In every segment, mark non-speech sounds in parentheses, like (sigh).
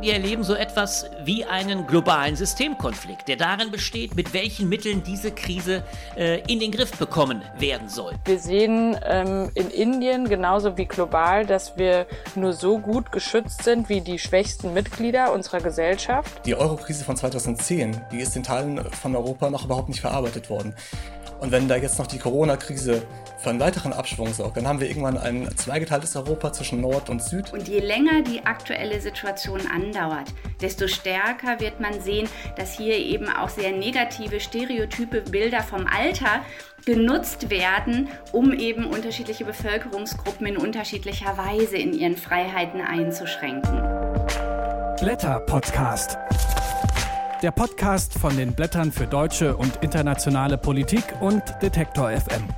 Wir erleben so etwas wie einen globalen Systemkonflikt, der darin besteht, mit welchen Mitteln diese Krise äh, in den Griff bekommen werden soll. Wir sehen ähm, in Indien genauso wie global, dass wir nur so gut geschützt sind wie die schwächsten Mitglieder unserer Gesellschaft. Die Eurokrise von 2010, die ist in Teilen von Europa noch überhaupt nicht verarbeitet worden. Und wenn da jetzt noch die Corona-Krise für einen weiteren Abschwung sorgt, dann haben wir irgendwann ein zweigeteiltes Europa zwischen Nord und Süd. Und je länger die aktuelle Situation andauert, desto stärker wird man sehen, dass hier eben auch sehr negative, stereotype Bilder vom Alter genutzt werden, um eben unterschiedliche Bevölkerungsgruppen in unterschiedlicher Weise in ihren Freiheiten einzuschränken. Blätter Podcast der Podcast von den Blättern für deutsche und internationale Politik und Detektor FM.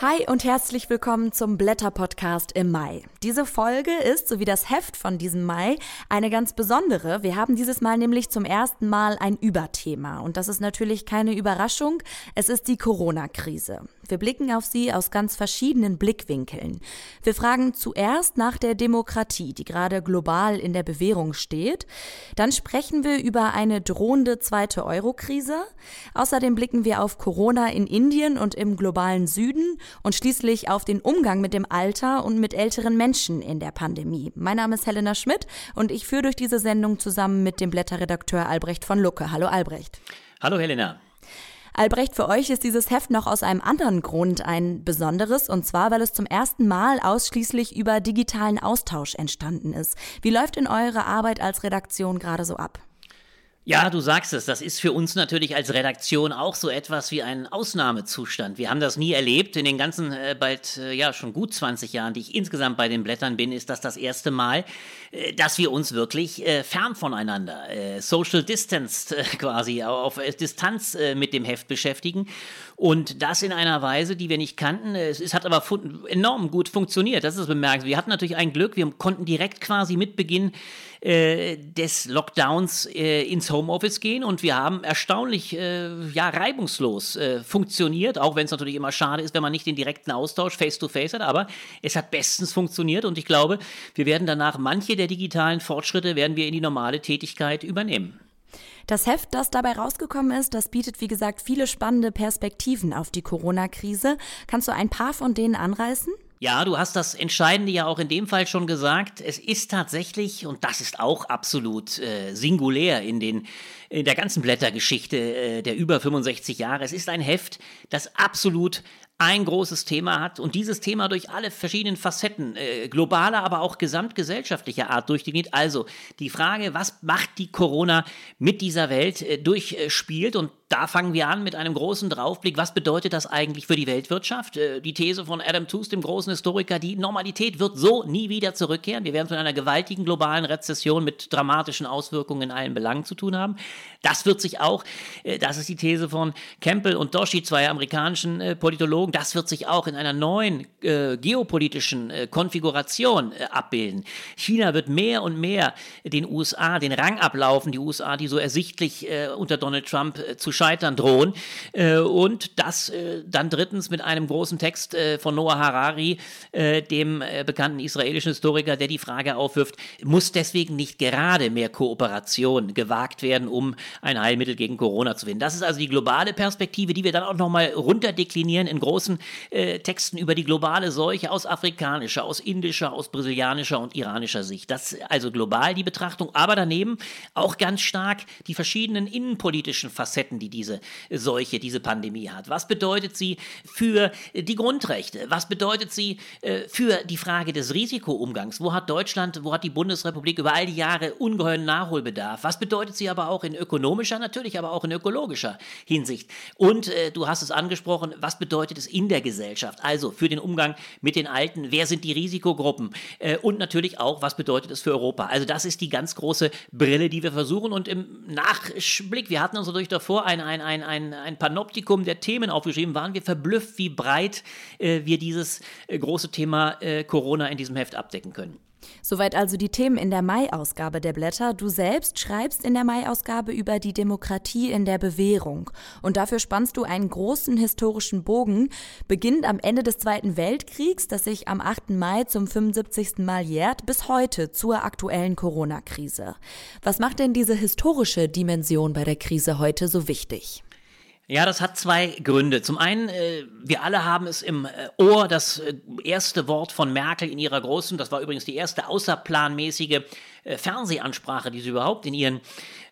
Hi und herzlich willkommen zum Blätter-Podcast im Mai. Diese Folge ist, so wie das Heft von diesem Mai, eine ganz besondere. Wir haben dieses Mal nämlich zum ersten Mal ein Überthema. Und das ist natürlich keine Überraschung. Es ist die Corona-Krise. Wir blicken auf sie aus ganz verschiedenen Blickwinkeln. Wir fragen zuerst nach der Demokratie, die gerade global in der Bewährung steht. Dann sprechen wir über eine drohende zweite Euro-Krise. Außerdem blicken wir auf Corona in Indien und im globalen Süden und schließlich auf den Umgang mit dem Alter und mit älteren Menschen in der Pandemie. Mein Name ist Helena Schmidt und ich führe durch diese Sendung zusammen mit dem Blätterredakteur Albrecht von Lucke. Hallo Albrecht. Hallo Helena. Albrecht, für euch ist dieses Heft noch aus einem anderen Grund ein besonderes, und zwar, weil es zum ersten Mal ausschließlich über digitalen Austausch entstanden ist. Wie läuft in eure Arbeit als Redaktion gerade so ab? Ja, du sagst es, das ist für uns natürlich als Redaktion auch so etwas wie ein Ausnahmezustand. Wir haben das nie erlebt. In den ganzen äh, bald, äh, ja, schon gut 20 Jahren, die ich insgesamt bei den Blättern bin, ist das das erste Mal, äh, dass wir uns wirklich äh, fern voneinander, äh, social distanced äh, quasi, auf Distanz mit dem Heft beschäftigen. Und das in einer Weise, die wir nicht kannten. Es, es hat aber enorm gut funktioniert. Das ist bemerkenswert. Wir hatten natürlich ein Glück. Wir konnten direkt quasi mit Beginn des Lockdowns ins Homeoffice gehen und wir haben erstaunlich äh, ja, reibungslos äh, funktioniert, auch wenn es natürlich immer schade ist, wenn man nicht den direkten Austausch face-to-face -face hat, aber es hat bestens funktioniert und ich glaube, wir werden danach manche der digitalen Fortschritte werden wir in die normale Tätigkeit übernehmen. Das Heft, das dabei rausgekommen ist, das bietet, wie gesagt, viele spannende Perspektiven auf die Corona-Krise. Kannst du ein paar von denen anreißen? Ja, du hast das Entscheidende ja auch in dem Fall schon gesagt. Es ist tatsächlich, und das ist auch absolut äh, singulär in, den, in der ganzen Blättergeschichte äh, der über 65 Jahre, es ist ein Heft, das absolut ein großes Thema hat und dieses Thema durch alle verschiedenen Facetten, äh, globaler, aber auch gesamtgesellschaftlicher Art durchgeht. Also die Frage, was macht die Corona mit dieser Welt, äh, durchspielt und da fangen wir an mit einem großen Draufblick. Was bedeutet das eigentlich für die Weltwirtschaft? Äh, die These von Adam Tooze, dem großen Historiker, die Normalität wird so nie wieder zurückkehren. Wir werden von einer gewaltigen globalen Rezession mit dramatischen Auswirkungen in allen Belangen zu tun haben. Das wird sich auch, äh, das ist die These von Campbell und Doshi, zwei amerikanischen äh, Politologen, das wird sich auch in einer neuen geopolitischen Konfiguration abbilden. China wird mehr und mehr den USA den Rang ablaufen, die USA, die so ersichtlich unter Donald Trump zu Scheitern drohen. Äh, und das äh, dann drittens mit einem großen Text äh, von Noah Harari, dem bekannten israelischen Historiker, der die Frage aufwirft, muss deswegen nicht gerade mehr Kooperation gewagt werden, um ein Heilmittel gegen Corona zu finden. Das ist also die globale Perspektive, die wir dann auch nochmal runterdeklinieren in großen Texten über die globale Seuche aus afrikanischer, aus indischer, aus brasilianischer und iranischer Sicht. Das ist also global die Betrachtung, aber daneben auch ganz stark die verschiedenen innenpolitischen Facetten, die die diese Seuche, diese Pandemie hat? Was bedeutet sie für die Grundrechte? Was bedeutet sie äh, für die Frage des Risikoumgangs? Wo hat Deutschland, wo hat die Bundesrepublik über all die Jahre ungeheuren Nachholbedarf? Was bedeutet sie aber auch in ökonomischer, natürlich aber auch in ökologischer Hinsicht? Und äh, du hast es angesprochen, was bedeutet es in der Gesellschaft? Also für den Umgang mit den Alten, wer sind die Risikogruppen? Äh, und natürlich auch, was bedeutet es für Europa? Also das ist die ganz große Brille, die wir versuchen. Und im Nachblick, wir hatten uns natürlich davor ein, ein, ein, ein, ein Panoptikum der Themen aufgeschrieben, waren wir verblüfft, wie breit äh, wir dieses äh, große Thema äh, Corona in diesem Heft abdecken können. Soweit also die Themen in der Mai-Ausgabe der Blätter. Du selbst schreibst in der Mai-Ausgabe über die Demokratie in der Bewährung. Und dafür spannst du einen großen historischen Bogen, beginnend am Ende des Zweiten Weltkriegs, das sich am 8. Mai zum 75. Mal jährt, bis heute zur aktuellen Corona-Krise. Was macht denn diese historische Dimension bei der Krise heute so wichtig? Ja, das hat zwei Gründe. Zum einen, äh, wir alle haben es im äh, Ohr, das äh, erste Wort von Merkel in ihrer großen, das war übrigens die erste außerplanmäßige äh, Fernsehansprache, die sie überhaupt in ihren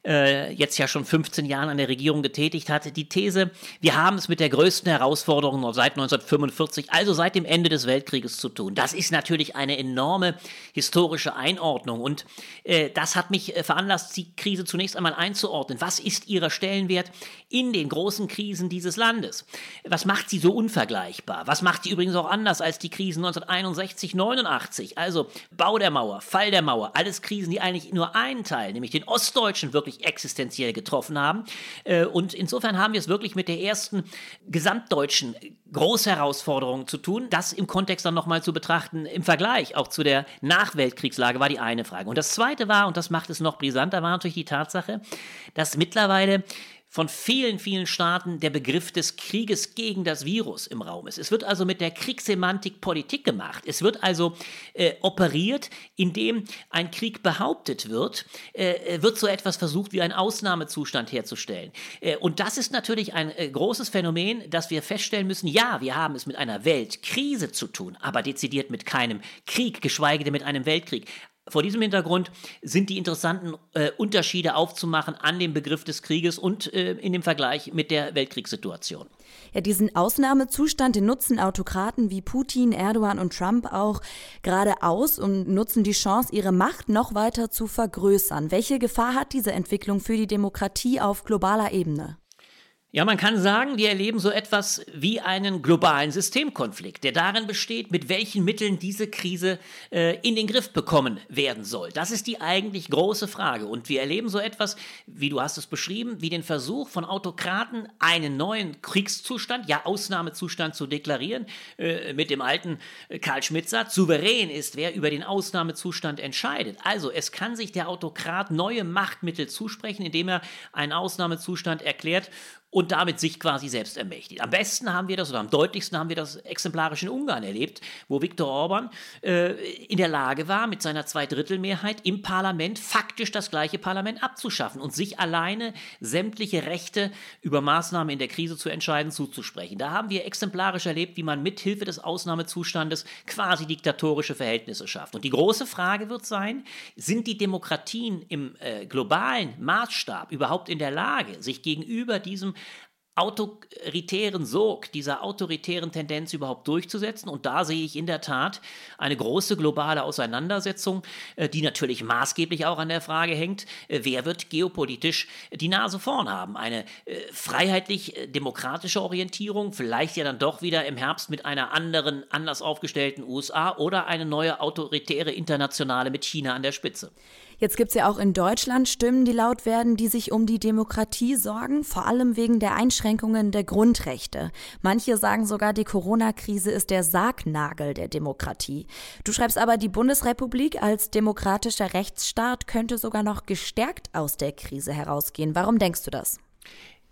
äh, jetzt ja schon 15 Jahren an der Regierung getätigt hat, die These, wir haben es mit der größten Herausforderung seit 1945, also seit dem Ende des Weltkrieges zu tun. Das ist natürlich eine enorme historische Einordnung und äh, das hat mich äh, veranlasst, die Krise zunächst einmal einzuordnen. Was ist ihrer Stellenwert in den großen Krisen dieses Landes? Was macht sie so unvergleichbar? Was macht sie übrigens auch anders als die Krisen 1961, 89? Also Bau der Mauer, Fall der Mauer, alles Krisen, die eigentlich nur einen Teil, nämlich den ostdeutschen, wirklich wirklich existenziell getroffen haben. Äh, und insofern haben wir es wirklich mit der ersten gesamtdeutschen Großherausforderung zu tun. Das im Kontext dann nochmal zu betrachten, im Vergleich auch zu der Nachweltkriegslage, war die eine Frage. Und das zweite war, und das macht es noch brisanter, war natürlich die Tatsache, dass mittlerweile von vielen, vielen Staaten der Begriff des Krieges gegen das Virus im Raum ist. Es wird also mit der Kriegssemantik Politik gemacht. Es wird also äh, operiert, indem ein Krieg behauptet wird, äh, wird so etwas versucht wie ein Ausnahmezustand herzustellen. Äh, und das ist natürlich ein äh, großes Phänomen, das wir feststellen müssen. Ja, wir haben es mit einer Weltkrise zu tun, aber dezidiert mit keinem Krieg, geschweige denn mit einem Weltkrieg. Vor diesem Hintergrund sind die interessanten äh, Unterschiede aufzumachen an dem Begriff des Krieges und äh, in dem Vergleich mit der Weltkriegssituation. Ja, diesen Ausnahmezustand, den nutzen Autokraten wie Putin, Erdogan und Trump auch gerade aus und nutzen die Chance, ihre Macht noch weiter zu vergrößern. Welche Gefahr hat diese Entwicklung für die Demokratie auf globaler Ebene? Ja, man kann sagen, wir erleben so etwas wie einen globalen Systemkonflikt, der darin besteht, mit welchen Mitteln diese Krise äh, in den Griff bekommen werden soll. Das ist die eigentlich große Frage. Und wir erleben so etwas, wie du hast es beschrieben, wie den Versuch von Autokraten, einen neuen Kriegszustand, ja Ausnahmezustand zu deklarieren, äh, mit dem alten äh, Karl Schmidt-Satz, souverän ist, wer über den Ausnahmezustand entscheidet. Also es kann sich der Autokrat neue Machtmittel zusprechen, indem er einen Ausnahmezustand erklärt und damit sich quasi selbst ermächtigt. Am besten haben wir das oder am deutlichsten haben wir das exemplarisch in Ungarn erlebt, wo Viktor Orban äh, in der Lage war, mit seiner Zweidrittelmehrheit im Parlament faktisch das gleiche Parlament abzuschaffen und sich alleine sämtliche Rechte über Maßnahmen in der Krise zu entscheiden zuzusprechen. Da haben wir exemplarisch erlebt, wie man mit Hilfe des Ausnahmezustandes quasi diktatorische Verhältnisse schafft. Und die große Frage wird sein, sind die Demokratien im äh, globalen Maßstab überhaupt in der Lage, sich gegenüber diesem autoritären Sog, dieser autoritären Tendenz überhaupt durchzusetzen. Und da sehe ich in der Tat eine große globale Auseinandersetzung, äh, die natürlich maßgeblich auch an der Frage hängt, äh, wer wird geopolitisch die Nase vorn haben. Eine äh, freiheitlich-demokratische Orientierung, vielleicht ja dann doch wieder im Herbst mit einer anderen, anders aufgestellten USA oder eine neue autoritäre Internationale mit China an der Spitze. Jetzt gibt es ja auch in Deutschland Stimmen, die laut werden, die sich um die Demokratie sorgen, vor allem wegen der Einschränkungen der Grundrechte. Manche sagen sogar, die Corona-Krise ist der Sargnagel der Demokratie. Du schreibst aber, die Bundesrepublik als demokratischer Rechtsstaat könnte sogar noch gestärkt aus der Krise herausgehen. Warum denkst du das?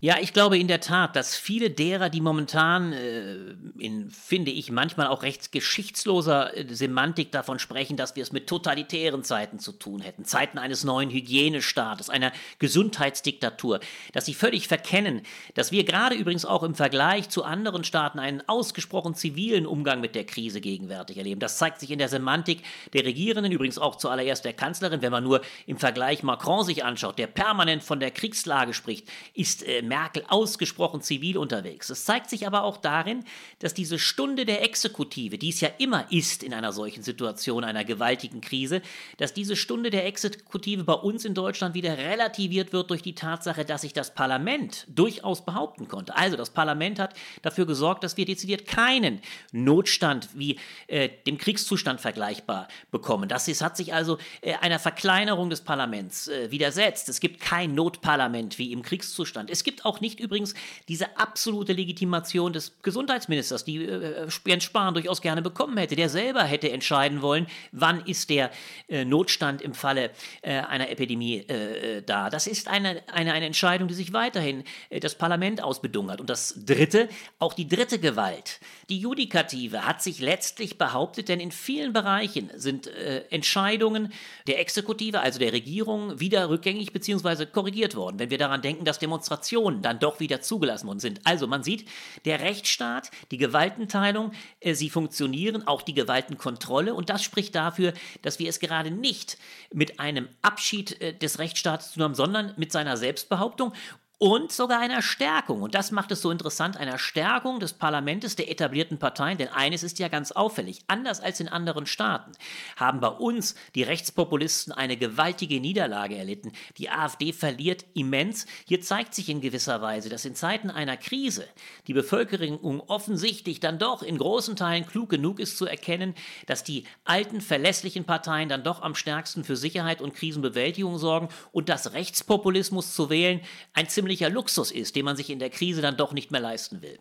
Ja, ich glaube in der Tat, dass viele derer, die momentan äh, in, finde ich, manchmal auch recht geschichtsloser äh, Semantik davon sprechen, dass wir es mit totalitären Zeiten zu tun hätten, Zeiten eines neuen Hygienestaates, einer Gesundheitsdiktatur, dass sie völlig verkennen, dass wir gerade übrigens auch im Vergleich zu anderen Staaten einen ausgesprochen zivilen Umgang mit der Krise gegenwärtig erleben. Das zeigt sich in der Semantik der Regierenden, übrigens auch zuallererst der Kanzlerin, wenn man nur im Vergleich Macron sich anschaut, der permanent von der Kriegslage spricht, ist äh, Merkel ausgesprochen zivil unterwegs. Es zeigt sich aber auch darin, dass diese Stunde der Exekutive, die es ja immer ist in einer solchen Situation, einer gewaltigen Krise, dass diese Stunde der Exekutive bei uns in Deutschland wieder relativiert wird durch die Tatsache, dass sich das Parlament durchaus behaupten konnte. Also das Parlament hat dafür gesorgt, dass wir dezidiert keinen Notstand wie äh, dem Kriegszustand vergleichbar bekommen. Das ist, hat sich also äh, einer Verkleinerung des Parlaments äh, widersetzt. Es gibt kein Notparlament wie im Kriegszustand. Es gibt auch nicht übrigens diese absolute Legitimation des Gesundheitsministers, die äh, Jens Spahn durchaus gerne bekommen hätte. Der selber hätte entscheiden wollen, wann ist der äh, Notstand im Falle äh, einer Epidemie äh, äh, da. Das ist eine, eine, eine Entscheidung, die sich weiterhin äh, das Parlament ausbedungert. Und das Dritte, auch die dritte Gewalt, die Judikative, hat sich letztlich behauptet, denn in vielen Bereichen sind Entscheidungen der Exekutive, also der Regierung, wieder rückgängig bzw. korrigiert worden. Wenn wir daran denken, dass Demonstrationen dann doch wieder zugelassen worden sind. Also man sieht, der Rechtsstaat, die Gewaltenteilung, sie funktionieren, auch die Gewaltenkontrolle. Und das spricht dafür, dass wir es gerade nicht mit einem Abschied äh, des Rechtsstaates zu haben, sondern mit seiner Selbstbehauptung und sogar einer Stärkung. Und das macht es so interessant, einer Stärkung des Parlaments, der etablierten Parteien. Denn eines ist ja ganz auffällig. Anders als in anderen Staaten haben bei uns die Rechtspopulisten eine gewaltige Niederlage erlitten. Die AfD verliert immens. Hier zeigt sich in gewisser Weise, dass in Zeiten einer Krise die Bevölkerung offensichtlich dann doch in großen Teilen klug genug ist zu erkennen, dass die alten, verlässlichen Parteien dann doch am stärksten für Sicherheit und Krisenbewältigung sorgen und dass Rechtspopulismus zu wählen ein ziemlich ziemlicher Luxus ist, den man sich in der Krise dann doch nicht mehr leisten will.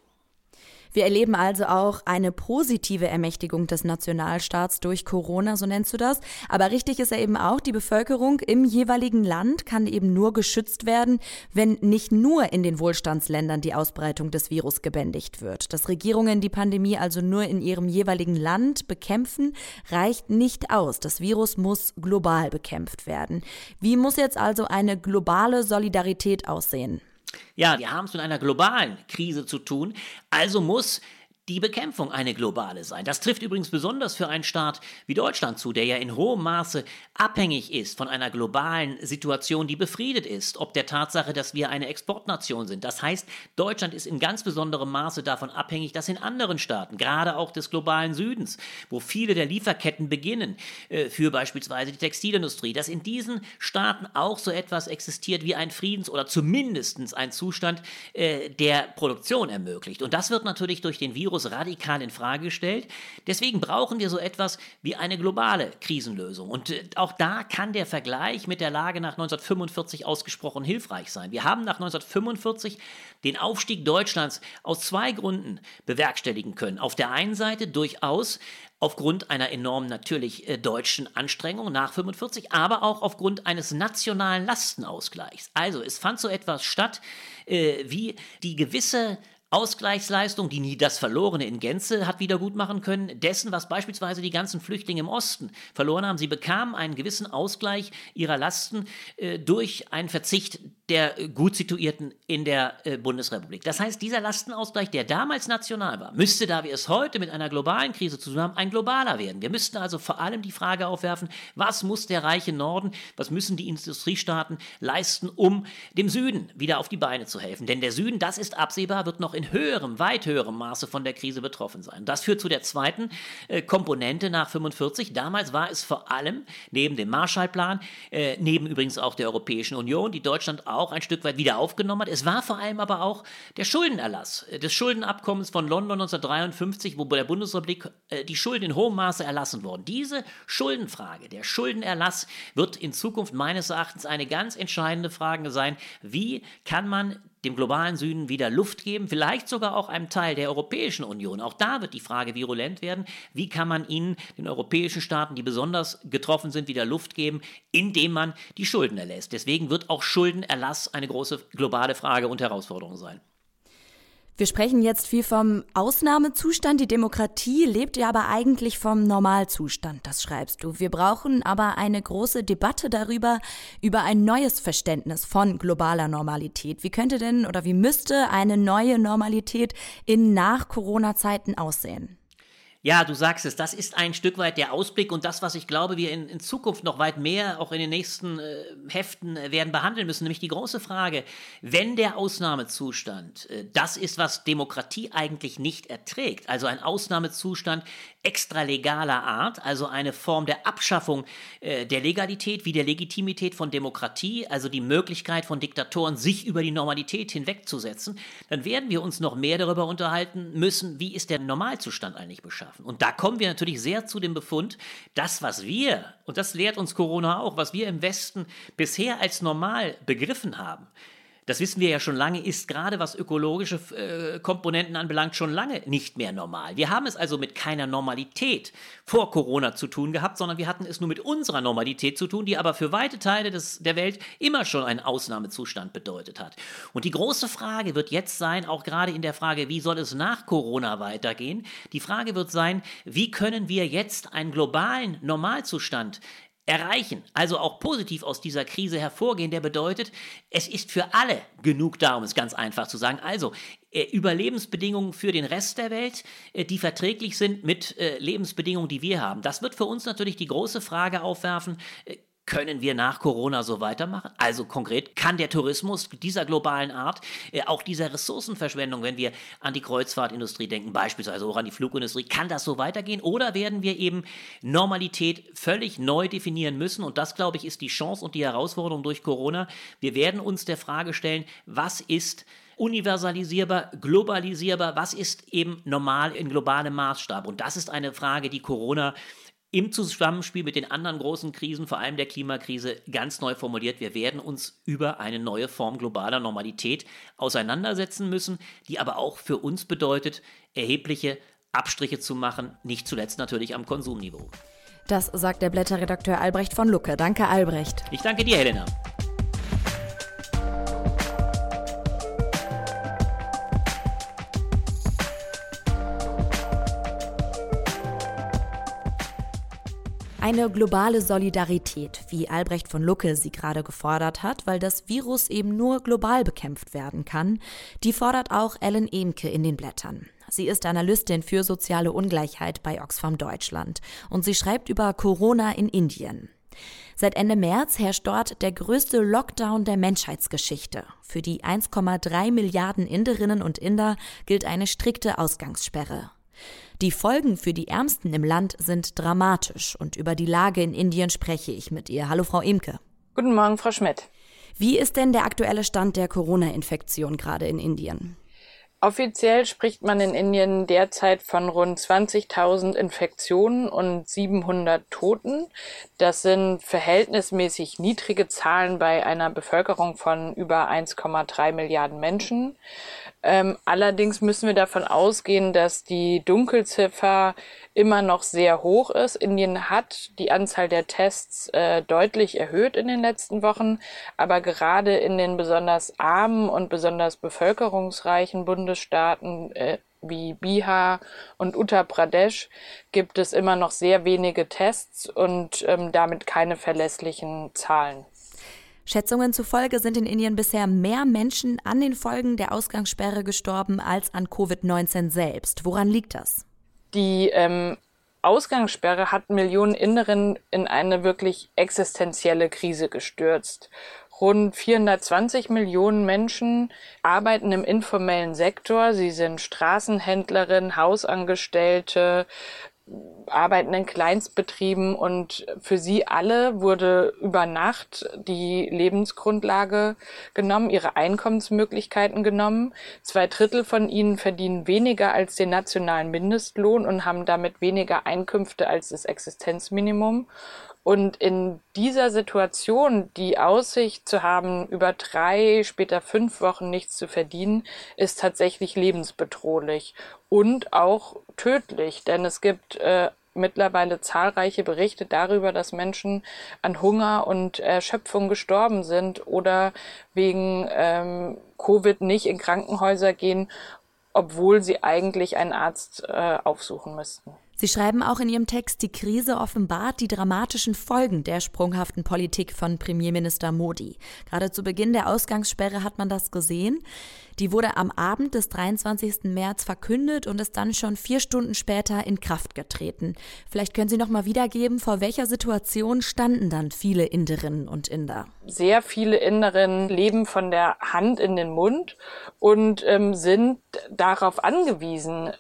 Wir erleben also auch eine positive Ermächtigung des Nationalstaats durch Corona, so nennst du das. Aber richtig ist ja eben auch, die Bevölkerung im jeweiligen Land kann eben nur geschützt werden, wenn nicht nur in den Wohlstandsländern die Ausbreitung des Virus gebändigt wird. Dass Regierungen die Pandemie also nur in ihrem jeweiligen Land bekämpfen, reicht nicht aus. Das Virus muss global bekämpft werden. Wie muss jetzt also eine globale Solidarität aussehen? Ja, wir haben es mit einer globalen Krise zu tun, also muss die Bekämpfung eine globale sein. Das trifft übrigens besonders für einen Staat wie Deutschland zu, der ja in hohem Maße abhängig ist von einer globalen Situation, die befriedet ist, ob der Tatsache, dass wir eine Exportnation sind. Das heißt, Deutschland ist in ganz besonderem Maße davon abhängig, dass in anderen Staaten, gerade auch des globalen Südens, wo viele der Lieferketten beginnen, äh, für beispielsweise die Textilindustrie, dass in diesen Staaten auch so etwas existiert wie ein Friedens- oder zumindest ein Zustand, äh, der Produktion ermöglicht. Und das wird natürlich durch den Virus Virus radikal in Frage gestellt. Deswegen brauchen wir so etwas wie eine globale Krisenlösung. Und äh, auch da kann der Vergleich mit der Lage nach 1945 ausgesprochen hilfreich sein. Wir haben nach 1945 den Aufstieg Deutschlands aus zwei Gründen bewerkstelligen können. Auf der einen Seite durchaus aufgrund einer enormen natürlich äh, deutschen Anstrengung nach 45, aber auch aufgrund eines nationalen Lastenausgleichs. Also es fand so etwas statt äh, wie die gewisse Ausgleichsleistung, die nie das Verlorene in Gänze hat wiedergutmachen können, dessen, was beispielsweise die ganzen Flüchtlinge im Osten verloren haben. Sie bekamen einen gewissen Ausgleich ihrer Lasten äh, durch einen Verzicht der gut situierten in der äh, Bundesrepublik. Das heißt, dieser Lastenausgleich, der damals national war, müsste, da wir es heute mit einer globalen Krise zu tun haben, ein globaler werden. Wir müssten also vor allem die Frage aufwerfen, was muss der reiche Norden, was müssen die Industriestaaten leisten, um dem Süden wieder auf die Beine zu helfen. Denn der Süden, das ist absehbar, wird noch in höherem, weit höherem Maße von der Krise betroffen sein. Das führt zu der zweiten äh, Komponente nach 45. Damals war es vor allem neben dem Marshallplan, äh, neben übrigens auch der Europäischen Union, die Deutschland auch ein Stück weit wieder aufgenommen hat. Es war vor allem aber auch der Schuldenerlass des Schuldenabkommens von London 1953, wo bei der Bundesrepublik äh, die Schulden in hohem Maße erlassen wurden. Diese Schuldenfrage, der Schuldenerlass, wird in Zukunft meines Erachtens eine ganz entscheidende Frage sein. Wie kann man dem globalen Süden wieder Luft geben, vielleicht sogar auch einem Teil der Europäischen Union. Auch da wird die Frage virulent werden, wie kann man ihnen, den europäischen Staaten, die besonders getroffen sind, wieder Luft geben, indem man die Schulden erlässt. Deswegen wird auch Schuldenerlass eine große globale Frage und Herausforderung sein. Wir sprechen jetzt viel vom Ausnahmezustand. Die Demokratie lebt ja aber eigentlich vom Normalzustand, das schreibst du. Wir brauchen aber eine große Debatte darüber, über ein neues Verständnis von globaler Normalität. Wie könnte denn oder wie müsste eine neue Normalität in Nach-Corona-Zeiten aussehen? Ja, du sagst es, das ist ein Stück weit der Ausblick und das, was ich glaube, wir in, in Zukunft noch weit mehr, auch in den nächsten äh, Heften äh, werden behandeln müssen, nämlich die große Frage, wenn der Ausnahmezustand äh, das ist, was Demokratie eigentlich nicht erträgt, also ein Ausnahmezustand extralegaler Art, also eine Form der Abschaffung äh, der Legalität wie der Legitimität von Demokratie, also die Möglichkeit von Diktatoren, sich über die Normalität hinwegzusetzen, dann werden wir uns noch mehr darüber unterhalten müssen, wie ist der Normalzustand eigentlich beschafft schaffen. Und da kommen wir natürlich sehr zu dem Befund, das, was wir, und das lehrt uns Corona auch, was wir im Westen bisher als normal begriffen haben, das wissen wir ja schon lange, ist gerade was ökologische äh, Komponenten anbelangt schon lange nicht mehr normal. Wir haben es also mit keiner Normalität vor Corona zu tun gehabt, sondern wir hatten es nur mit unserer Normalität zu tun, die aber für weite Teile des, der Welt immer schon einen Ausnahmezustand bedeutet hat. Und die große Frage wird jetzt sein, auch gerade in der Frage, wie soll es nach Corona weitergehen, die Frage wird sein, wie können wir jetzt einen globalen Normalzustand erreichen, also auch positiv aus dieser Krise hervorgehen, der bedeutet, es ist für alle genug da, um es ganz einfach zu sagen. Also äh, Überlebensbedingungen für den Rest der Welt, äh, die verträglich sind mit äh, Lebensbedingungen, die wir haben. Das wird für uns natürlich die große Frage aufwerfen, können wir nach Corona so weitermachen? Also konkret, kann der Tourismus dieser globalen Art, äh, auch dieser Ressourcenverschwendung, wenn wir an die Kreuzfahrtindustrie denken, beispielsweise auch an die Flugindustrie, kann das so weitergehen? Oder werden wir eben Normalität völlig neu definieren müssen? Und das, glaube ich, ist die Chance und die Herausforderung durch Corona. Wir werden uns der Frage stellen, was ist universalisierbar, globalisierbar, was ist eben normal in globalem Maßstab? Und das ist eine Frage, die Corona im Zusammenspiel mit den anderen großen Krisen, vor allem der Klimakrise, ganz neu formuliert. Wir werden uns über eine neue Form globaler Normalität auseinandersetzen müssen, die aber auch für uns bedeutet, erhebliche Abstriche zu machen, nicht zuletzt natürlich am Konsumniveau. Das sagt der Blätterredakteur Albrecht von Lucke. Danke, Albrecht. Ich danke dir, Helena. Eine globale Solidarität, wie Albrecht von Lucke sie gerade gefordert hat, weil das Virus eben nur global bekämpft werden kann, die fordert auch Ellen Emke in den Blättern. Sie ist Analystin für soziale Ungleichheit bei Oxfam Deutschland und sie schreibt über Corona in Indien. Seit Ende März herrscht dort der größte Lockdown der Menschheitsgeschichte. Für die 1,3 Milliarden Inderinnen und Inder gilt eine strikte Ausgangssperre. Die Folgen für die Ärmsten im Land sind dramatisch und über die Lage in Indien spreche ich mit ihr. Hallo, Frau Imke. Guten Morgen, Frau Schmidt. Wie ist denn der aktuelle Stand der Corona-Infektion gerade in Indien? Offiziell spricht man in Indien derzeit von rund 20.000 Infektionen und 700 Toten. Das sind verhältnismäßig niedrige Zahlen bei einer Bevölkerung von über 1,3 Milliarden Menschen. Ähm, allerdings müssen wir davon ausgehen, dass die Dunkelziffer immer noch sehr hoch ist. Indien hat die Anzahl der Tests äh, deutlich erhöht in den letzten Wochen, aber gerade in den besonders armen und besonders bevölkerungsreichen Bundesstaaten äh, wie Bihar und Uttar Pradesh gibt es immer noch sehr wenige Tests und ähm, damit keine verlässlichen Zahlen. Schätzungen zufolge sind in Indien bisher mehr Menschen an den Folgen der Ausgangssperre gestorben als an Covid-19 selbst. Woran liegt das? Die ähm, Ausgangssperre hat Millionen Inderinnen in eine wirklich existenzielle Krise gestürzt. Rund 420 Millionen Menschen arbeiten im informellen Sektor. Sie sind Straßenhändlerinnen, Hausangestellte, arbeiten in Kleinstbetrieben und für sie alle wurde über Nacht die Lebensgrundlage genommen, ihre Einkommensmöglichkeiten genommen. Zwei Drittel von ihnen verdienen weniger als den nationalen Mindestlohn und haben damit weniger Einkünfte als das Existenzminimum. Und in dieser Situation die Aussicht zu haben, über drei, später fünf Wochen nichts zu verdienen, ist tatsächlich lebensbedrohlich und auch tödlich, denn es gibt äh, mittlerweile zahlreiche Berichte darüber, dass Menschen an Hunger und Erschöpfung gestorben sind oder wegen ähm, Covid nicht in Krankenhäuser gehen, obwohl sie eigentlich einen Arzt äh, aufsuchen müssten. Sie schreiben auch in Ihrem Text, die Krise offenbart die dramatischen Folgen der sprunghaften Politik von Premierminister Modi. Gerade zu Beginn der Ausgangssperre hat man das gesehen. Die wurde am Abend des 23. März verkündet und ist dann schon vier Stunden später in Kraft getreten. Vielleicht können Sie noch mal wiedergeben, vor welcher Situation standen dann viele Inderinnen und Inder? Sehr viele Inderinnen leben von der Hand in den Mund und ähm, sind darauf angewiesen,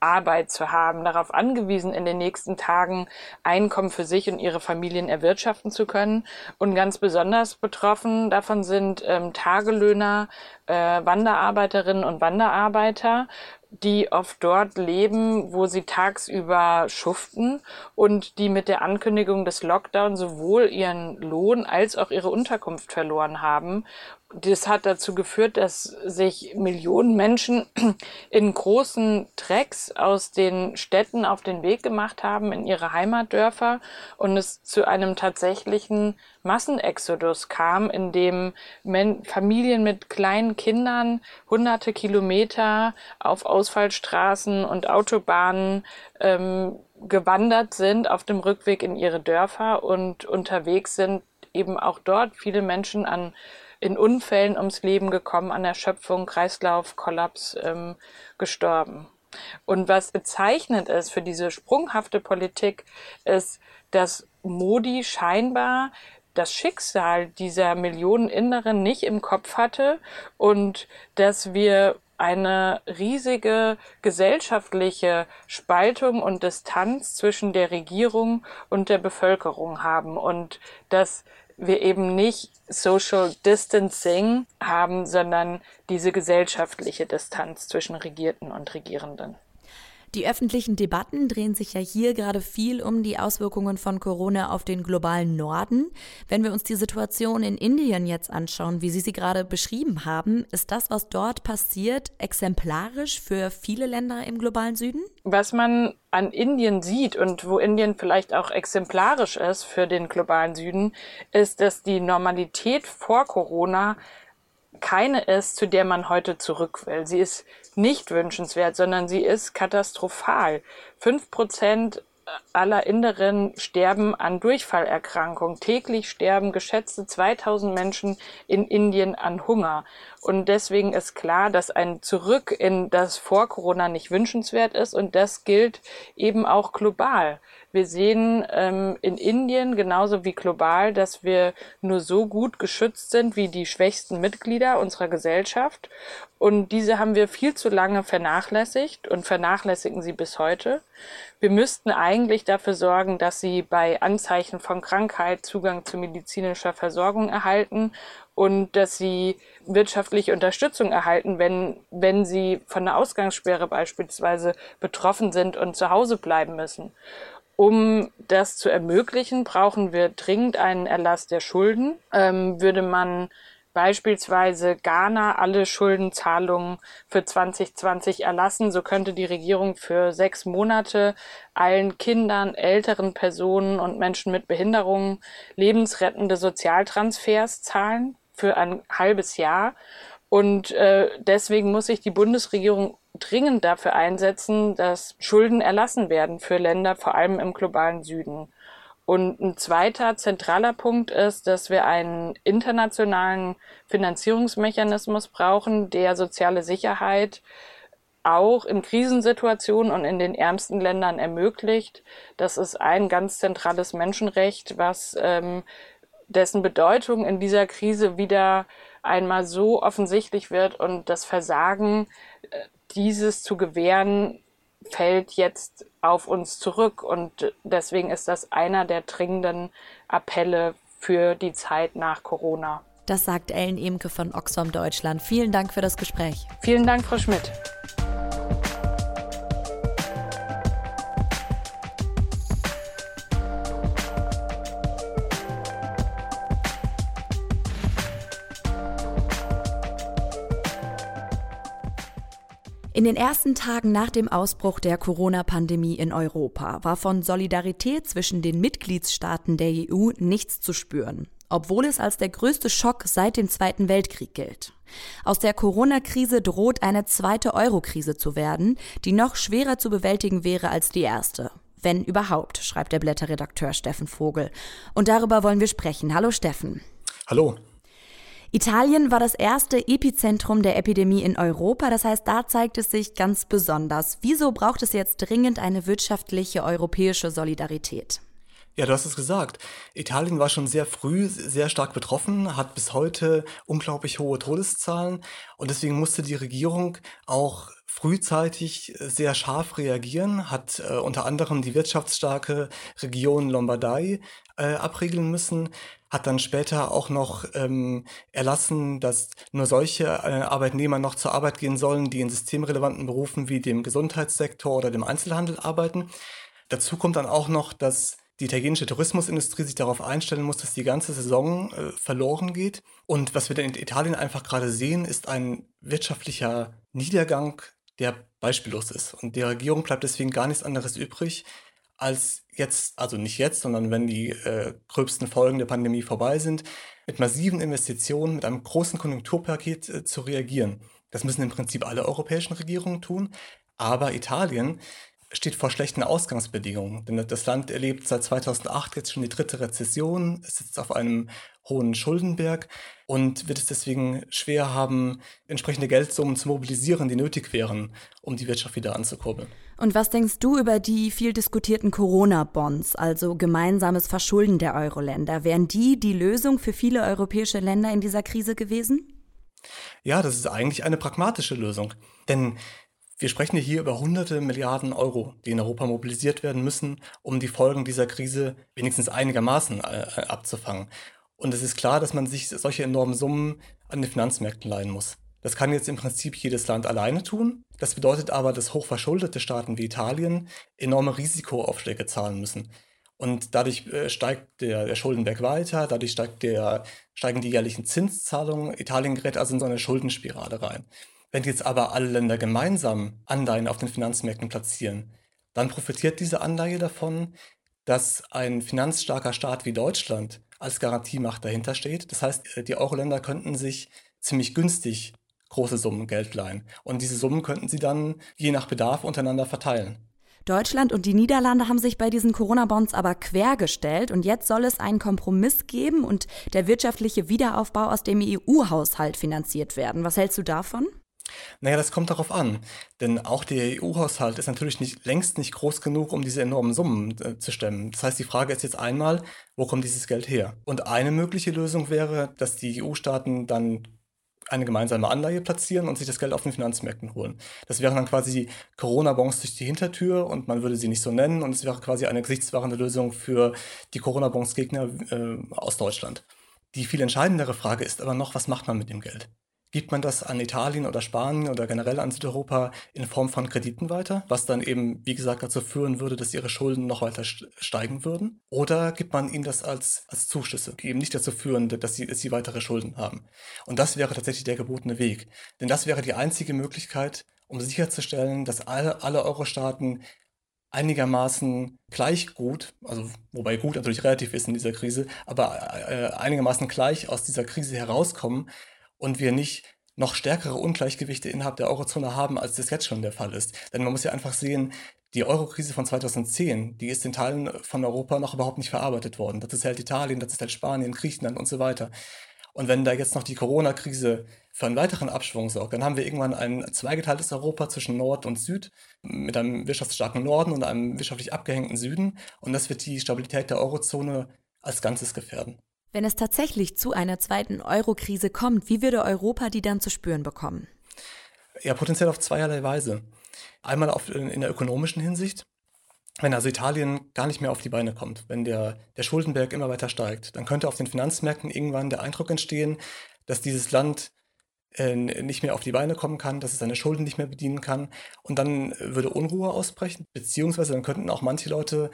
Arbeit zu haben, darauf angewiesen, in den nächsten Tagen Einkommen für sich und ihre Familien erwirtschaften zu können. Und ganz besonders betroffen davon sind ähm, Tagelöhner, äh, Wanderarbeiterinnen und Wanderarbeiter. die oft dort leben, wo sie tagsüber schuften und die mit der Ankündigung des Lockdowns sowohl ihren Lohn als auch ihre Unterkunft verloren haben das hat dazu geführt, dass sich Millionen Menschen (clears throat) in großen Trecks aus den Städten auf den Weg gemacht haben in ihre Heimatdörfer und es zu einem tatsächlichen Massenexodus kam, in dem Men Familien mit kleinen Kindern hunderte Kilometer auf Ausfallstraßen und Autobahnen ähm, gewandert sind auf dem Rückweg in ihre Dörfer und unterwegs sind eben auch dort viele Menschen an in Unfällen ums Leben gekommen, an Erschöpfung, Kreislauf, Kollaps ähm, gestorben. Und was bezeichnend ist für diese sprunghafte Politik, ist, dass Modi scheinbar das Schicksal dieser Millionen Inneren nicht im Kopf hatte und dass wir eine riesige gesellschaftliche Spaltung und Distanz zwischen der Regierung und der Bevölkerung haben und dass wir eben nicht Social Distancing haben, sondern diese gesellschaftliche Distanz zwischen Regierten und Regierenden. Die öffentlichen Debatten drehen sich ja hier gerade viel um die Auswirkungen von Corona auf den globalen Norden. Wenn wir uns die Situation in Indien jetzt anschauen, wie Sie sie gerade beschrieben haben, ist das, was dort passiert, exemplarisch für viele Länder im globalen Süden? Was man an Indien sieht und wo Indien vielleicht auch exemplarisch ist für den globalen Süden, ist, dass die Normalität vor Corona keine ist, zu der man heute zurück will. Sie ist nicht wünschenswert, sondern sie ist katastrophal. Fünf Prozent aller Inderen sterben an Durchfallerkrankungen. Täglich sterben geschätzte 2000 Menschen in Indien an Hunger. Und deswegen ist klar, dass ein Zurück in das vor Corona nicht wünschenswert ist. Und das gilt eben auch global. Wir sehen ähm, in Indien genauso wie global, dass wir nur so gut geschützt sind wie die schwächsten Mitglieder unserer Gesellschaft. Und diese haben wir viel zu lange vernachlässigt und vernachlässigen sie bis heute. Wir müssten eigentlich dafür sorgen, dass sie bei Anzeichen von Krankheit Zugang zu medizinischer Versorgung erhalten und dass sie wirtschaftliche Unterstützung erhalten, wenn, wenn sie von der Ausgangssperre beispielsweise betroffen sind und zu Hause bleiben müssen. Um das zu ermöglichen, brauchen wir dringend einen Erlass der Schulden. Ähm, würde man beispielsweise Ghana alle Schuldenzahlungen für 2020 erlassen, so könnte die Regierung für sechs Monate allen Kindern, älteren Personen und Menschen mit Behinderungen lebensrettende Sozialtransfers zahlen für ein halbes Jahr. Und äh, deswegen muss sich die Bundesregierung dringend dafür einsetzen, dass Schulden erlassen werden für Länder, vor allem im globalen Süden. Und ein zweiter zentraler Punkt ist, dass wir einen internationalen Finanzierungsmechanismus brauchen, der soziale Sicherheit auch in Krisensituationen und in den ärmsten Ländern ermöglicht. Das ist ein ganz zentrales Menschenrecht, was ähm, dessen Bedeutung in dieser Krise wieder einmal so offensichtlich wird und das Versagen äh, dieses zu gewähren, fällt jetzt auf uns zurück. Und deswegen ist das einer der dringenden Appelle für die Zeit nach Corona. Das sagt Ellen Emke von Oxfam Deutschland. Vielen Dank für das Gespräch. Vielen Dank, Frau Schmidt. In den ersten Tagen nach dem Ausbruch der Corona-Pandemie in Europa war von Solidarität zwischen den Mitgliedstaaten der EU nichts zu spüren, obwohl es als der größte Schock seit dem Zweiten Weltkrieg gilt. Aus der Corona-Krise droht eine zweite Euro-Krise zu werden, die noch schwerer zu bewältigen wäre als die erste. Wenn überhaupt, schreibt der Blätterredakteur Steffen Vogel. Und darüber wollen wir sprechen. Hallo Steffen. Hallo. Italien war das erste Epizentrum der Epidemie in Europa, das heißt, da zeigt es sich ganz besonders. Wieso braucht es jetzt dringend eine wirtschaftliche europäische Solidarität? Ja, du hast es gesagt. Italien war schon sehr früh sehr stark betroffen, hat bis heute unglaublich hohe Todeszahlen und deswegen musste die Regierung auch frühzeitig sehr scharf reagieren, hat äh, unter anderem die wirtschaftsstarke Region Lombardei äh, abriegeln müssen hat dann später auch noch ähm, erlassen, dass nur solche äh, Arbeitnehmer noch zur Arbeit gehen sollen, die in systemrelevanten Berufen wie dem Gesundheitssektor oder dem Einzelhandel arbeiten. Dazu kommt dann auch noch, dass die italienische Tourismusindustrie sich darauf einstellen muss, dass die ganze Saison äh, verloren geht. Und was wir in Italien einfach gerade sehen, ist ein wirtschaftlicher Niedergang, der beispiellos ist. Und der Regierung bleibt deswegen gar nichts anderes übrig, als jetzt, also nicht jetzt, sondern wenn die äh, gröbsten Folgen der Pandemie vorbei sind, mit massiven Investitionen, mit einem großen Konjunkturpaket äh, zu reagieren. Das müssen im Prinzip alle europäischen Regierungen tun. Aber Italien steht vor schlechten Ausgangsbedingungen. Denn das Land erlebt seit 2008 jetzt schon die dritte Rezession, es sitzt auf einem hohen Schuldenberg und wird es deswegen schwer haben, entsprechende Geldsummen zu mobilisieren, die nötig wären, um die Wirtschaft wieder anzukurbeln. Und was denkst du über die viel diskutierten Corona-Bonds, also gemeinsames Verschulden der Euro-Länder? Wären die die Lösung für viele europäische Länder in dieser Krise gewesen? Ja, das ist eigentlich eine pragmatische Lösung. Denn wir sprechen hier über hunderte Milliarden Euro, die in Europa mobilisiert werden müssen, um die Folgen dieser Krise wenigstens einigermaßen äh, abzufangen. Und es ist klar, dass man sich solche enormen Summen an den Finanzmärkten leihen muss. Das kann jetzt im Prinzip jedes Land alleine tun. Das bedeutet aber, dass hochverschuldete Staaten wie Italien enorme Risikoaufschläge zahlen müssen. Und dadurch äh, steigt der, der Schuldenberg weiter, dadurch steigt der, steigen die jährlichen Zinszahlungen. Italien gerät also in so eine Schuldenspirale rein. Wenn jetzt aber alle Länder gemeinsam Anleihen auf den Finanzmärkten platzieren, dann profitiert diese Anleihe davon, dass ein finanzstarker Staat wie Deutschland als Garantiemacht dahinter steht. Das heißt, die Euro-Länder könnten sich ziemlich günstig große Summen Geld leihen. Und diese Summen könnten sie dann je nach Bedarf untereinander verteilen. Deutschland und die Niederlande haben sich bei diesen Corona-Bonds aber quergestellt und jetzt soll es einen Kompromiss geben und der wirtschaftliche Wiederaufbau aus dem EU-Haushalt finanziert werden. Was hältst du davon? Naja, das kommt darauf an. Denn auch der EU-Haushalt ist natürlich nicht, längst nicht groß genug, um diese enormen Summen äh, zu stemmen. Das heißt, die Frage ist jetzt einmal, wo kommt dieses Geld her? Und eine mögliche Lösung wäre, dass die EU-Staaten dann eine gemeinsame Anleihe platzieren und sich das Geld auf den Finanzmärkten holen. Das wären dann quasi Corona-Bonds durch die Hintertür und man würde sie nicht so nennen und es wäre quasi eine gesichtswahrende Lösung für die Corona-Bonds-Gegner äh, aus Deutschland. Die viel entscheidendere Frage ist aber noch, was macht man mit dem Geld? Gibt man das an Italien oder Spanien oder generell an Südeuropa in Form von Krediten weiter, was dann eben, wie gesagt, dazu führen würde, dass ihre Schulden noch weiter steigen würden? Oder gibt man ihnen das als, als Zuschüsse, die eben nicht dazu führen, dass sie, dass sie weitere Schulden haben? Und das wäre tatsächlich der gebotene Weg. Denn das wäre die einzige Möglichkeit, um sicherzustellen, dass alle, alle Euro-Staaten einigermaßen gleich gut, also wobei gut natürlich relativ ist in dieser Krise, aber äh, einigermaßen gleich aus dieser Krise herauskommen, und wir nicht noch stärkere Ungleichgewichte innerhalb der Eurozone haben, als das jetzt schon der Fall ist. Denn man muss ja einfach sehen, die Eurokrise von 2010, die ist in Teilen von Europa noch überhaupt nicht verarbeitet worden. Das ist halt Italien, das ist halt Spanien, Griechenland und so weiter. Und wenn da jetzt noch die Corona-Krise für einen weiteren Abschwung sorgt, dann haben wir irgendwann ein zweigeteiltes Europa zwischen Nord und Süd mit einem wirtschaftsstarken Norden und einem wirtschaftlich abgehängten Süden. Und das wird die Stabilität der Eurozone als Ganzes gefährden. Wenn es tatsächlich zu einer zweiten Euro-Krise kommt, wie würde Europa die dann zu spüren bekommen? Ja, potenziell auf zweierlei Weise. Einmal auf, in der ökonomischen Hinsicht. Wenn also Italien gar nicht mehr auf die Beine kommt, wenn der, der Schuldenberg immer weiter steigt, dann könnte auf den Finanzmärkten irgendwann der Eindruck entstehen, dass dieses Land äh, nicht mehr auf die Beine kommen kann, dass es seine Schulden nicht mehr bedienen kann. Und dann würde Unruhe ausbrechen, beziehungsweise dann könnten auch manche Leute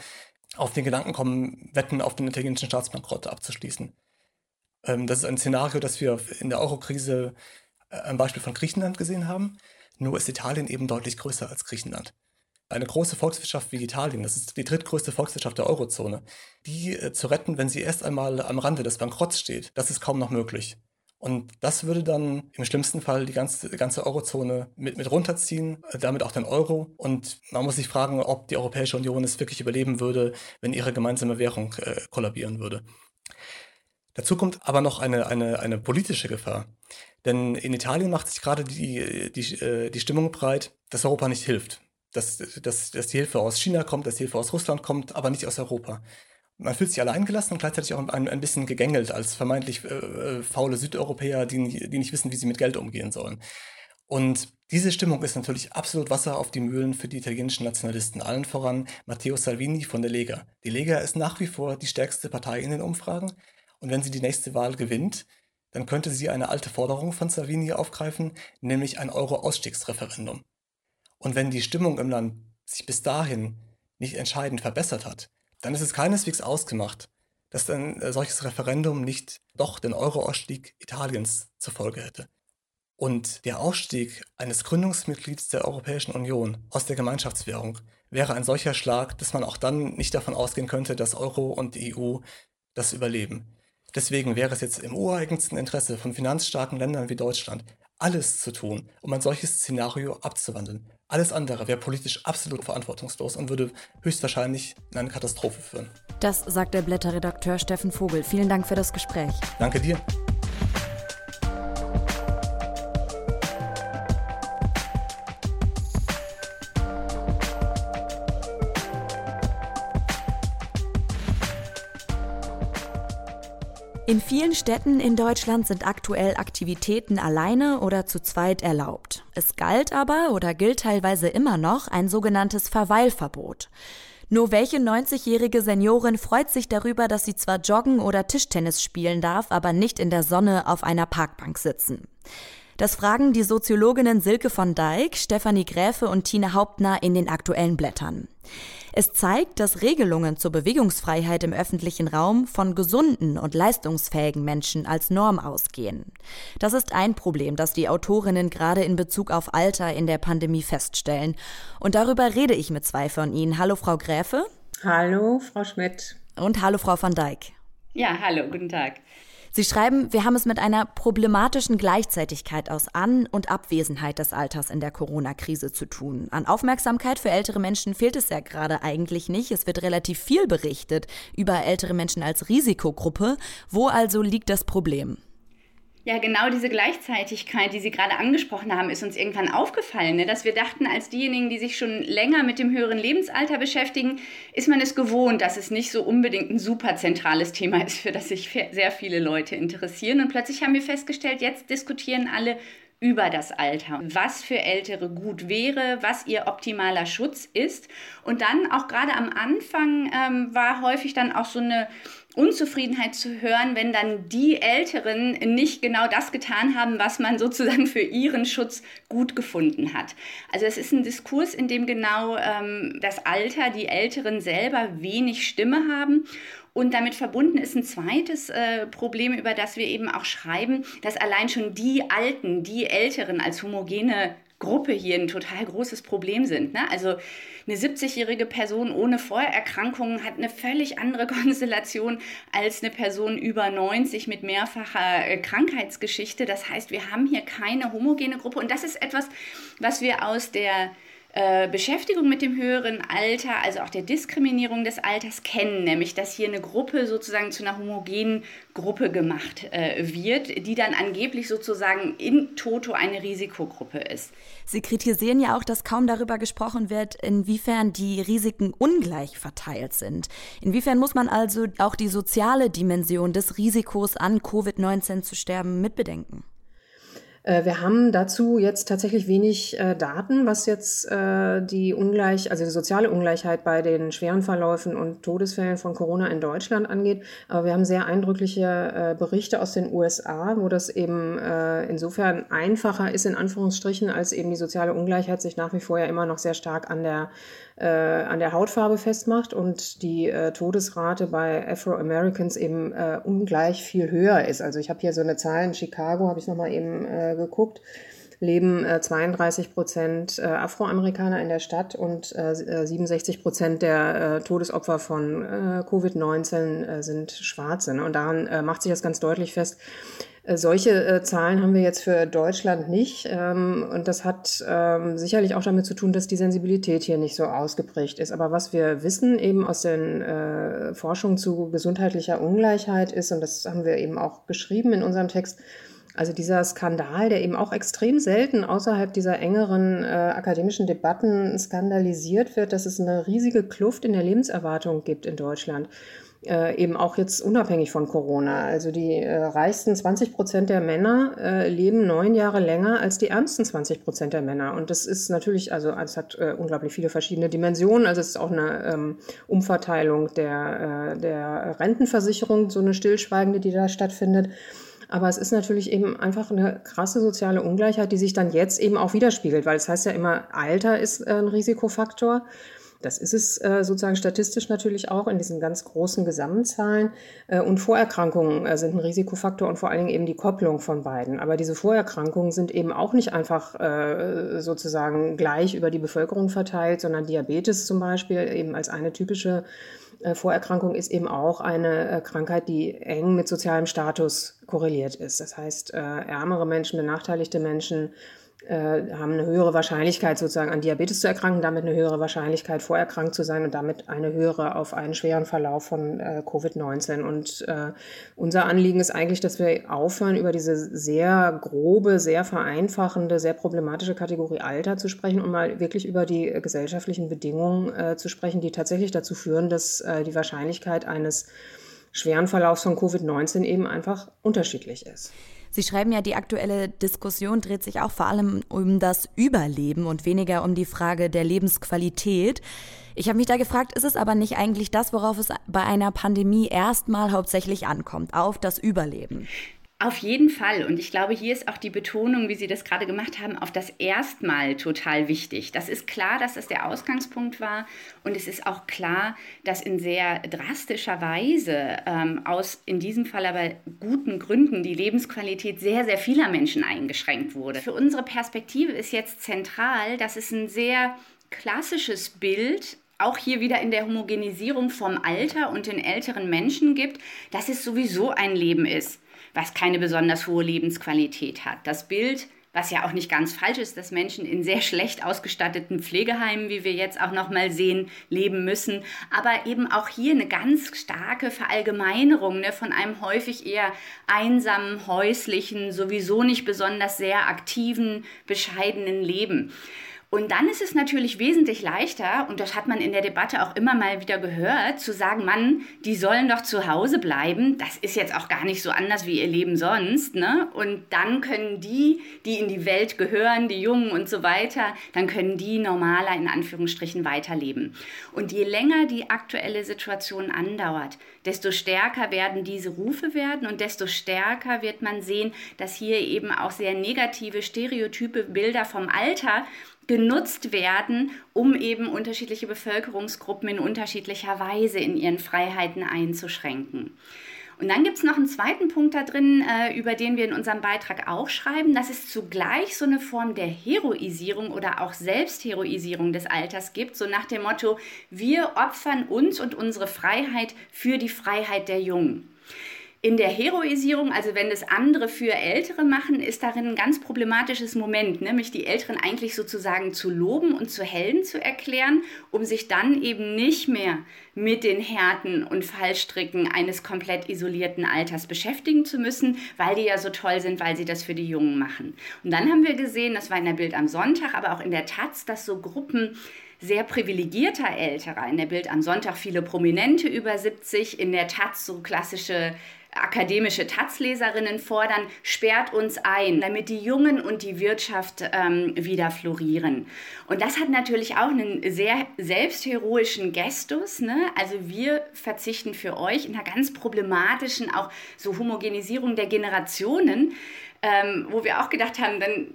auf den Gedanken kommen, Wetten auf den italienischen Staatsbankrott abzuschließen. Ähm, das ist ein Szenario, das wir in der Eurokrise äh, am Beispiel von Griechenland gesehen haben. Nur ist Italien eben deutlich größer als Griechenland. Eine große Volkswirtschaft wie Italien, das ist die drittgrößte Volkswirtschaft der Eurozone, die äh, zu retten, wenn sie erst einmal am Rande des Bankrotts steht, das ist kaum noch möglich. Und das würde dann im schlimmsten Fall die ganze, ganze Eurozone mit, mit runterziehen, äh, damit auch den Euro. Und man muss sich fragen, ob die Europäische Union es wirklich überleben würde, wenn ihre gemeinsame Währung äh, kollabieren würde. Dazu kommt aber noch eine, eine, eine politische Gefahr. Denn in Italien macht sich gerade die, die, äh, die Stimmung breit, dass Europa nicht hilft. Dass, dass, dass die Hilfe aus China kommt, dass die Hilfe aus Russland kommt, aber nicht aus Europa man fühlt sich allein gelassen und gleichzeitig auch ein, ein bisschen gegängelt als vermeintlich äh, äh, faule Südeuropäer, die, die nicht wissen, wie sie mit Geld umgehen sollen. Und diese Stimmung ist natürlich absolut Wasser auf die Mühlen für die italienischen Nationalisten, allen voran Matteo Salvini von der Lega. Die Lega ist nach wie vor die stärkste Partei in den Umfragen Und wenn sie die nächste Wahl gewinnt, dann könnte sie eine alte Forderung von Salvini aufgreifen, nämlich ein Euro-Ausstiegsreferendum. Und wenn die Stimmung im Land sich bis dahin nicht entscheidend verbessert hat, dann ist es keineswegs ausgemacht, dass ein äh, solches Referendum nicht doch den Euro-Ausstieg Italiens zur Folge hätte. Und der Ausstieg eines Gründungsmitglieds der Europäischen Union aus der Gemeinschaftswährung wäre ein solcher Schlag, dass man auch dann nicht davon ausgehen könnte, dass Euro und die EU das überleben. Deswegen wäre es jetzt im ureigensten Interesse von finanzstarken Ländern wie Deutschland, alles zu tun, um ein solches Szenario abzuwandeln. Alles andere wäre politisch absolut verantwortungslos und würde höchstwahrscheinlich in eine Katastrophe führen. Das sagt der Blätterredakteur Steffen Vogel. Vielen Dank für das Gespräch. Danke dir. Vielen Städten in Deutschland sind aktuell Aktivitäten alleine oder zu zweit erlaubt. Es galt aber oder gilt teilweise immer noch ein sogenanntes Verweilverbot. Nur welche 90-jährige Seniorin freut sich darüber, dass sie zwar joggen oder Tischtennis spielen darf, aber nicht in der Sonne auf einer Parkbank sitzen? Das fragen die Soziologinnen Silke von Dijk, Stefanie Gräfe und Tine Hauptner in den aktuellen Blättern. Es zeigt, dass Regelungen zur Bewegungsfreiheit im öffentlichen Raum von gesunden und leistungsfähigen Menschen als Norm ausgehen. Das ist ein Problem, das die Autorinnen gerade in Bezug auf Alter in der Pandemie feststellen. Und darüber rede ich mit zwei von ihnen. Hallo, Frau Gräfe. Hallo, Frau Schmidt. Und hallo, Frau van Dijk. Ja, hallo, guten Tag. Sie schreiben, wir haben es mit einer problematischen Gleichzeitigkeit aus An- und Abwesenheit des Alters in der Corona-Krise zu tun. An Aufmerksamkeit für ältere Menschen fehlt es ja gerade eigentlich nicht. Es wird relativ viel berichtet über ältere Menschen als Risikogruppe. Wo also liegt das Problem? Ja, genau diese Gleichzeitigkeit, die Sie gerade angesprochen haben, ist uns irgendwann aufgefallen, ne? dass wir dachten, als diejenigen, die sich schon länger mit dem höheren Lebensalter beschäftigen, ist man es gewohnt, dass es nicht so unbedingt ein super zentrales Thema ist, für das sich sehr viele Leute interessieren. Und plötzlich haben wir festgestellt, jetzt diskutieren alle über das Alter, was für Ältere gut wäre, was ihr optimaler Schutz ist. Und dann auch gerade am Anfang ähm, war häufig dann auch so eine Unzufriedenheit zu hören, wenn dann die Älteren nicht genau das getan haben, was man sozusagen für ihren Schutz gut gefunden hat. Also es ist ein Diskurs, in dem genau ähm, das Alter, die Älteren selber wenig Stimme haben. Und damit verbunden ist ein zweites äh, Problem, über das wir eben auch schreiben, dass allein schon die Alten, die Älteren als homogene Gruppe hier ein total großes Problem sind. Ne? Also eine 70-jährige Person ohne Vorerkrankungen hat eine völlig andere (laughs) Konstellation als eine Person über 90 mit mehrfacher äh, Krankheitsgeschichte. Das heißt, wir haben hier keine homogene Gruppe und das ist etwas, was wir aus der äh, Beschäftigung mit dem höheren Alter, also auch der Diskriminierung des Alters kennen, nämlich dass hier eine Gruppe sozusagen zu einer homogenen Gruppe gemacht äh, wird, die dann angeblich sozusagen in Toto eine Risikogruppe ist. Sie kritisieren ja auch, dass kaum darüber gesprochen wird, inwiefern die Risiken ungleich verteilt sind. Inwiefern muss man also auch die soziale Dimension des Risikos an Covid-19 zu sterben mitbedenken? Äh, wir haben dazu jetzt tatsächlich wenig äh, Daten, was jetzt äh, die Ungleich, also die soziale Ungleichheit bei den schweren Verläufen und Todesfällen von Corona in Deutschland angeht. Aber wir haben sehr eindrückliche Berichte aus den USA, wo das eben insofern einfacher ist, in Anführungsstrichen, als eben die soziale Ungleichheit sich nach wie vor ja immer noch sehr stark an der äh, an der Hautfarbe festmacht und die äh, Todesrate bei Afro-Americans eben äh, ungleich viel höher ist. Also ich habe hier so eine Zahl in Chicago, habe ich nochmal eben äh, geguckt leben äh, 32 Prozent äh, Afroamerikaner in der Stadt und äh, 67 Prozent der äh, Todesopfer von äh, Covid-19 äh, sind Schwarze. Ne? Und daran äh, macht sich das ganz deutlich fest, äh, solche äh, Zahlen haben wir jetzt für Deutschland nicht. Ähm, und das hat ähm, sicherlich auch damit zu tun, dass die Sensibilität hier nicht so ausgeprägt ist. Aber was wir wissen eben aus den äh, Forschungen zu gesundheitlicher Ungleichheit ist, und das haben wir eben auch beschrieben in unserem Text, also dieser Skandal, der eben auch extrem selten außerhalb dieser engeren äh, akademischen Debatten skandalisiert wird, dass es eine riesige Kluft in der Lebenserwartung gibt in Deutschland. äh, eben auch jetzt unabhängig von Corona. Also die äh, reichsten 20 Prozent der Männer äh, leben neun Jahre länger als die ärmsten 20 Prozent der Männer. Und das ist natürlich, also es hat äh, unglaublich viele verschiedene Dimensionen. Also es ist auch eine ähm, Umverteilung der, äh, der Rentenversicherung, so eine stillschweigende, die da stattfindet. Aber es ist natürlich eben einfach eine krasse soziale Ungleichheit, die sich dann jetzt eben auch widerspiegelt, weil es heißt ja immer, Alter ist äh, ein Risikofaktor. Das ist es äh, sozusagen statistisch natürlich auch in diesen ganz großen Gesamtzahlen. Äh, und Vorerkrankungen sind ein Risikofaktor und vor allen Dingen eben die Kopplung von beiden. Aber diese Vorerkrankungen sind eben auch nicht einfach sozusagen gleich über die Bevölkerung verteilt, sondern Diabetes zum Beispiel eben als eine typische Vorerkrankung ist eben auch eine äh, Krankheit, die eng mit sozialem Status korreliert ist. Das heißt, ärmere Menschen, benachteiligte Menschen, äh, haben eine höhere Wahrscheinlichkeit sozusagen an Diabetes zu erkranken, damit eine höhere Wahrscheinlichkeit vorerkrankt zu sein und damit eine höhere auf einen schweren Verlauf von äh, Covid-19. Und äh, unser Anliegen ist eigentlich, dass wir aufhören, über diese sehr grobe, sehr vereinfachende, sehr problematische Kategorie Alter zu sprechen und mal wirklich über die gesellschaftlichen Bedingungen äh, zu sprechen, die tatsächlich dazu führen, dass äh, die Wahrscheinlichkeit eines schweren Verlaufs von Covid-19 eben einfach unterschiedlich ist. Sie schreiben ja, die aktuelle Diskussion dreht sich auch vor allem um das Überleben und weniger um die Frage der Lebensqualität. Ich habe mich da gefragt, ist es aber nicht eigentlich das, worauf es bei einer Pandemie erstmal hauptsächlich ankommt, auf das Überleben? Auf jeden Fall. Und ich glaube, hier ist auch die Betonung, wie Sie das gerade gemacht haben, auf das Erstmal total wichtig. Das ist klar, dass das der Ausgangspunkt war. Und es ist auch klar, dass in sehr drastischer Weise, ähm, aus in diesem Fall aber guten Gründen, die Lebensqualität sehr, sehr vieler Menschen eingeschränkt wurde. Für unsere Perspektive ist jetzt zentral, dass es ein sehr klassisches Bild auch hier wieder in der Homogenisierung vom Alter und den älteren Menschen gibt, dass es sowieso ein Leben ist was keine besonders hohe Lebensqualität hat. Das Bild, was ja auch nicht ganz falsch ist, dass Menschen in sehr schlecht ausgestatteten Pflegeheimen, wie wir jetzt auch noch mal sehen, leben müssen, aber eben auch hier eine ganz starke Verallgemeinerung ne, von einem häufig eher einsamen, häuslichen, sowieso nicht besonders sehr aktiven, bescheidenen Leben. Und dann ist es natürlich wesentlich leichter, und das hat man in der Debatte auch immer mal wieder gehört, zu sagen, Mann, die sollen doch zu Hause bleiben. Das ist jetzt auch gar nicht so anders wie ihr Leben sonst. Ne? Und dann können die, die in die Welt gehören, die Jungen und so weiter, dann können die normaler in Anführungsstrichen weiterleben. Und je länger die aktuelle Situation andauert, desto stärker werden diese Rufe werden und desto stärker wird man sehen, dass hier eben auch sehr negative, stereotype Bilder vom Alter genutzt werden, um eben unterschiedliche Bevölkerungsgruppen in unterschiedlicher Weise in ihren Freiheiten einzuschränken. Und dann gibt es noch einen zweiten Punkt da drin, äh, über den wir in unserem Beitrag auch schreiben, dass es zugleich so eine Form der Heroisierung oder auch Selbstheroisierung des Alters gibt, so nach dem Motto, wir opfern uns und unsere Freiheit für die Freiheit der Jungen. In der Heroisierung, also wenn das andere für Ältere machen, ist darin ein ganz problematisches Moment, nämlich die Älteren eigentlich sozusagen zu loben und zu Helden zu erklären, um sich dann eben nicht mehr mit den Härten und Fallstricken eines komplett isolierten Alters beschäftigen zu müssen, weil die ja so toll sind, weil sie das für die Jungen machen. Und dann haben wir gesehen, das war in der Bild am Sonntag, aber auch in der Taz, dass so Gruppen sehr privilegierter Älterer, in der Bild am Sonntag viele Prominente über 70, in der Taz so klassische akademische Taz-Leserinnen fordern, sperrt uns ein, damit die Jungen und die Wirtschaft ähm, wieder florieren. Und das hat natürlich auch einen sehr selbstheroischen Gestus. Ne? Also wir verzichten für euch in einer ganz problematischen, auch so Homogenisierung der Generationen, ähm, wo wir auch gedacht haben, dann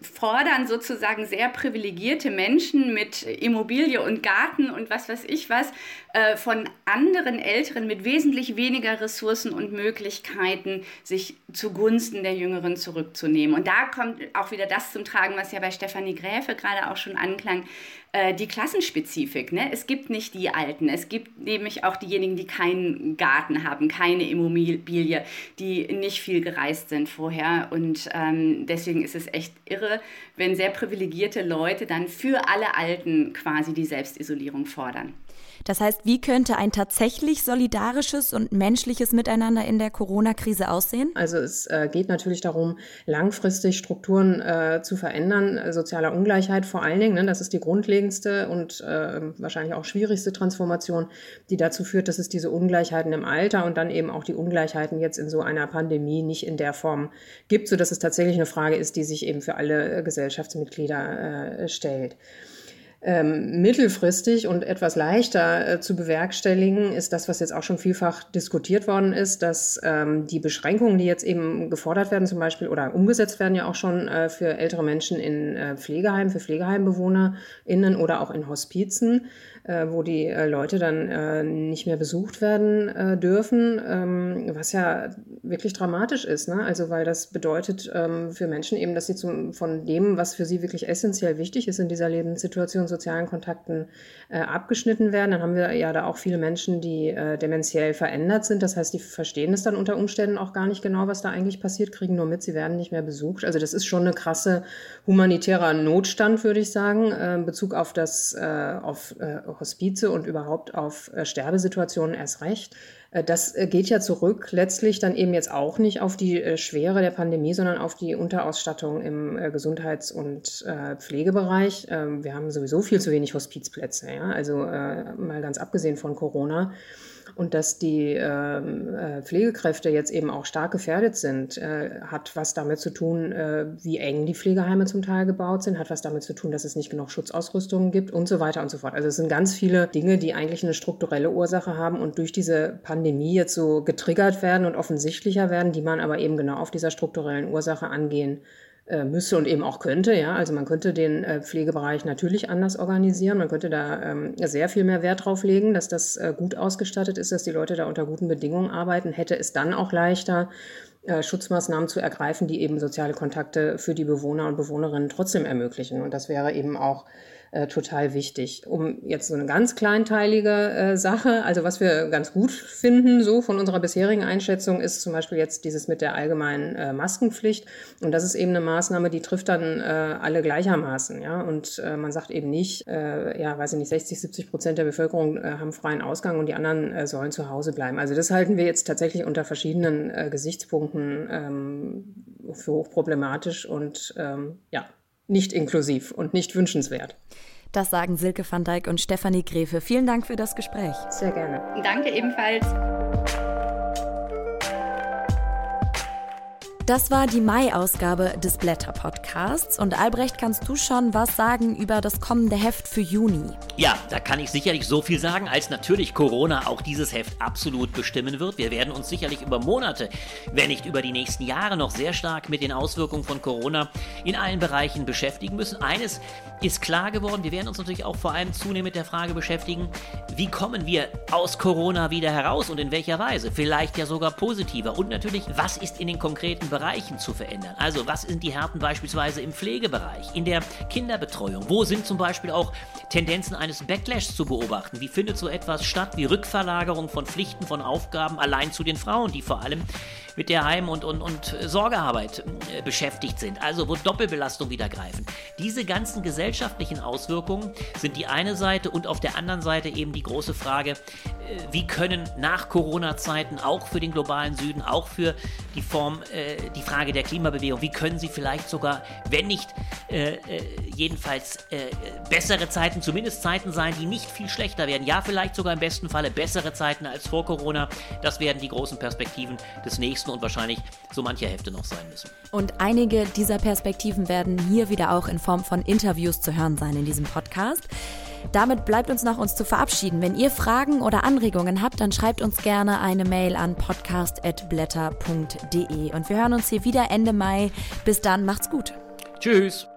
fordern sozusagen sehr privilegierte Menschen mit Immobilie und Garten und was weiß ich was äh, von anderen Älteren mit wesentlich weniger Ressourcen und Möglichkeiten, sich zugunsten der Jüngeren zurückzunehmen. Und da kommt auch wieder das zum Tragen, was ja bei Stefanie Gräfe gerade auch schon anklang, äh, die Klassenspezifik. Ne? Es gibt nicht die Alten, es gibt nämlich auch diejenigen, die keinen Garten haben, keine Immobilie, die nicht viel gereist sind vorher. Und ähm, deswegen ist es echt irre, wenn sehr privilegierte Leute dann für alle Alten quasi die Selbstisolierung fordern. Das heißt, wie könnte ein tatsächlich solidarisches und menschliches Miteinander in der Corona-Krise aussehen? Also es äh, geht natürlich darum, langfristig Strukturen äh, zu verändern, äh, sozialer Ungleichheit vor allen Dingen. Ne, das ist die grundlegendste und äh, wahrscheinlich auch schwierigste Transformation, die dazu führt, dass es diese Ungleichheiten im Alter und dann eben auch die Ungleichheiten jetzt in so einer Pandemie nicht in der Form gibt, sodass es tatsächlich eine Frage ist, die sich eben für alle Gesellschaftsmitglieder stellt. Ähm, mittelfristig und etwas leichter äh, zu bewerkstelligen ist das, was jetzt auch schon vielfach diskutiert worden ist, dass ähm, die Beschränkungen, die jetzt eben gefordert werden, zum Beispiel oder umgesetzt werden ja auch schon äh, für ältere Menschen in äh, Pflegeheimen, für PflegeheimbewohnerInnen oder auch in Hospizen, äh, wo die äh, Leute dann äh, nicht mehr besucht werden äh, dürfen, ähm, was ja wirklich dramatisch ist. Ne? Also weil das bedeutet ähm, für Menschen eben, dass sie zum, von dem, was für sie wirklich essentiell wichtig ist in dieser Lebenssituation, sozialen Kontakten äh, abgeschnitten werden. Dann haben wir ja da auch viele Menschen, die äh, dementiell verändert sind. Das heißt, die verstehen es dann unter Umständen auch gar nicht genau, was da eigentlich passiert, kriegen nur mit, sie werden nicht mehr besucht. Also das ist schon eine krasse humanitärer Notstand, würde ich sagen, in Bezug auf das, auf Hospize und überhaupt auf äh, Sterbesituationen erst recht. Äh, das äh, geht ja zurück letztlich dann eben jetzt auch nicht auf die Schwere der Pandemie, sondern auf die Unterausstattung im Gesundheits- und Pflegebereich. Ähm, wir haben sowieso viel zu wenig Hospizplätze, ja? also mal ganz abgesehen von Corona und dass die ähm, äh, Pflegekräfte jetzt eben auch stark gefährdet sind, äh, hat was damit zu tun, äh, wie eng die Pflegeheime zum Teil gebaut sind, hat was damit zu tun, dass es nicht genug Schutzausrüstungen gibt und so weiter und so fort. Also es sind ganz viele Dinge, die eigentlich eine strukturelle Ursache haben und durch diese Pandemie jetzt so getriggert werden und offensichtlicher werden, die man aber eben genau auf dieser strukturellen Ursache angehen äh, müsse und eben auch könnte. Ja, also man könnte den äh, Pflegebereich natürlich anders organisieren. Man könnte da ähm, sehr viel mehr Wert drauf legen, dass das äh, gut ausgestattet ist, dass die Leute da unter guten Bedingungen arbeiten. Hätte es dann auch leichter, äh, Schutzmaßnahmen zu ergreifen, die eben soziale Kontakte für die Bewohner und Bewohnerinnen trotzdem ermöglichen. Und das wäre eben auch äh, total wichtig. Um jetzt so eine ganz kleinteilige äh, Sache, also was wir ganz gut finden, so von unserer bisherigen Einschätzung, ist zum Beispiel jetzt dieses mit der allgemeinen äh, Maskenpflicht. Und das ist eben eine Maßnahme, die trifft dann äh, alle gleichermaßen. Ja? Und äh, man sagt eben nicht, äh, ja, weiß ich nicht, 60, 70 Prozent der Bevölkerung haben freien Ausgang und die anderen sollen zu Hause bleiben. Also das halten wir jetzt tatsächlich unter verschiedenen Gesichtspunkten ähm, für hochproblematisch und ähm, ja, nicht inklusiv und nicht wünschenswert. Das sagen Silke van Dijk und Stefanie Gräfe. Vielen Dank für das Gespräch. Sehr gerne. Danke ebenfalls. Das war die Mai-Ausgabe des Blätter-Podcasts. Und Albrecht, kannst du schon was sagen über das kommende Heft für Juni? Ja, da kann ich sicherlich so viel sagen, als natürlich Corona auch dieses Heft absolut bestimmen wird. Wir werden uns sicherlich über Monate, wenn nicht über die nächsten Jahre noch sehr stark mit den Auswirkungen von Corona in allen Bereichen beschäftigen müssen. Eines ist klar geworden, wir werden uns natürlich auch vor allem zunehmend mit der Frage beschäftigen, wie kommen wir aus Corona wieder heraus und in welcher Weise? Vielleicht ja sogar positiver. Und natürlich, was ist in den konkreten Bereichen zu verändern. Also was sind die Härten beispielsweise im Pflegebereich, in der Kinderbetreuung? Wo sind zum Beispiel auch Tendenzen eines Backlash zu beobachten? Wie findet so etwas statt wie Rückverlagerung von Pflichten, von Aufgaben allein zu den Frauen, die vor allem mit der Heim- und, und, und Sorgearbeit äh, beschäftigt sind, also wo Doppelbelastung wieder greifen. Diese ganzen gesellschaftlichen Auswirkungen sind die eine Seite und auf der anderen Seite eben die große Frage, äh, wie können nach Corona-Zeiten auch für den globalen Süden, auch für die Form, äh, die Frage der Klimabewegung, wie können sie vielleicht sogar, wenn nicht jedenfalls bessere Zeiten, zumindest Zeiten sein, die nicht viel schlechter werden, ja vielleicht sogar im besten Falle bessere Zeiten als vor Corona, das werden die großen Perspektiven des nächsten und wahrscheinlich so mancher Hefte noch sein müssen. Und einige dieser Perspektiven werden hier wieder auch in Form von Interviews zu hören sein in diesem Podcast. Damit bleibt uns noch uns zu verabschieden. Wenn ihr Fragen oder Anregungen habt, dann schreibt uns gerne eine Mail an podcast.blätter.de. Und wir hören uns hier wieder Ende Mai. Bis dann, macht's gut. Tschüss.